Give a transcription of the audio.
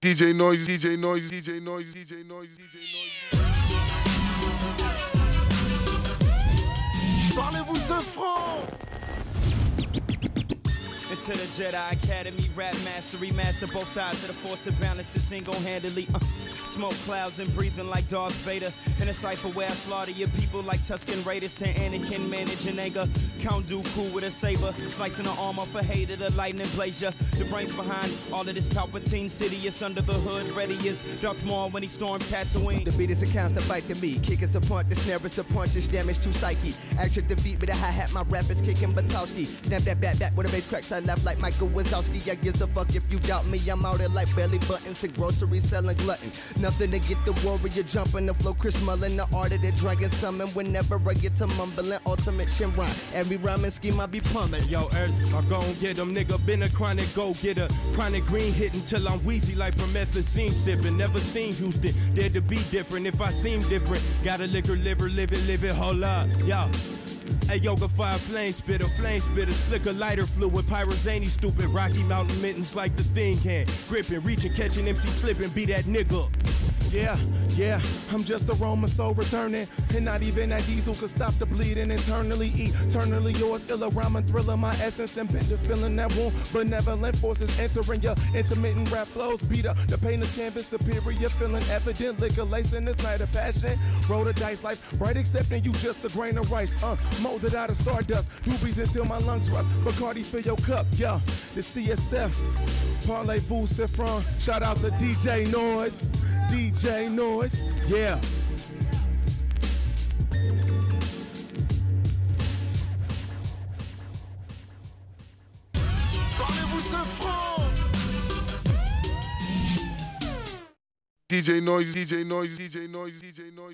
DJ Noise, DJ Noise, DJ Noise, DJ Noise, DJ Noise. Parlez-vous ce franc? Into the Jedi Academy, rap mastery, master both sides of the force to balance it single-handedly. Uh, smoke clouds and breathing like Darth Vader. In a cipher where I slaughter your people like Tusken Raiders to Anakin, managing anger. Count Dooku with a saber, slicing the armor for hater, the lightning blazer. The brains behind all of this Palpatine Sidious under the hood, ready as Darth Maul when he stormed Tatooine. The beat is accounts to fight to me. Kick is a punch, the snare is a punch, it's damage to psyche. Action defeat with a hi hat, my rap is kicking Batowski. Snap that back back with a bass cracks, I laugh like Michael Wazowski. I gives a fuck if you doubt me. I'm out here like belly buttons and groceries selling glutton. Nothing to get the warrior jumping, the flow Chris Mullen, the art of the dragon summon. Whenever I get to mumbling, ultimate shit rhyme. Every rhyming scheme I be pummeling. Yo, Earth, I gon' get them, nigga. Been a chronic go getter. Chronic green hitting till I'm wheezy like promethazine sipping. Never seen Houston, dare to be different. If I seem different, got a liquor liver, live it, live it, hold up. Yo. A yoga fire flame spitter, flame spitter, flicker lighter fluid, pyrozany stupid, Rocky Mountain mittens like the thing can. Gripping, reaching, catching MC slipping, be that nigga. Yeah, yeah, I'm just a Roman soul returning. And not even that diesel could stop the bleeding internally. Eternally yours, illa rhyming thriller, my essence and bender feeling that wound. Benevolent forces entering your intermittent rap flows. Beat up the pain is canvas superior, feeling evident. Liquor lacing this night of passion. Roll the dice, life bright, accepting you just a grain of rice. Uh, molded out of stardust. Doobies until my lungs rust. Bacardi, fill your cup, yeah. The CSF. Parlez-vous. Shout out to DJ Noise. DJ Noise, yeah. DJ Noise, DJ Noise, DJ Noise, DJ Noise.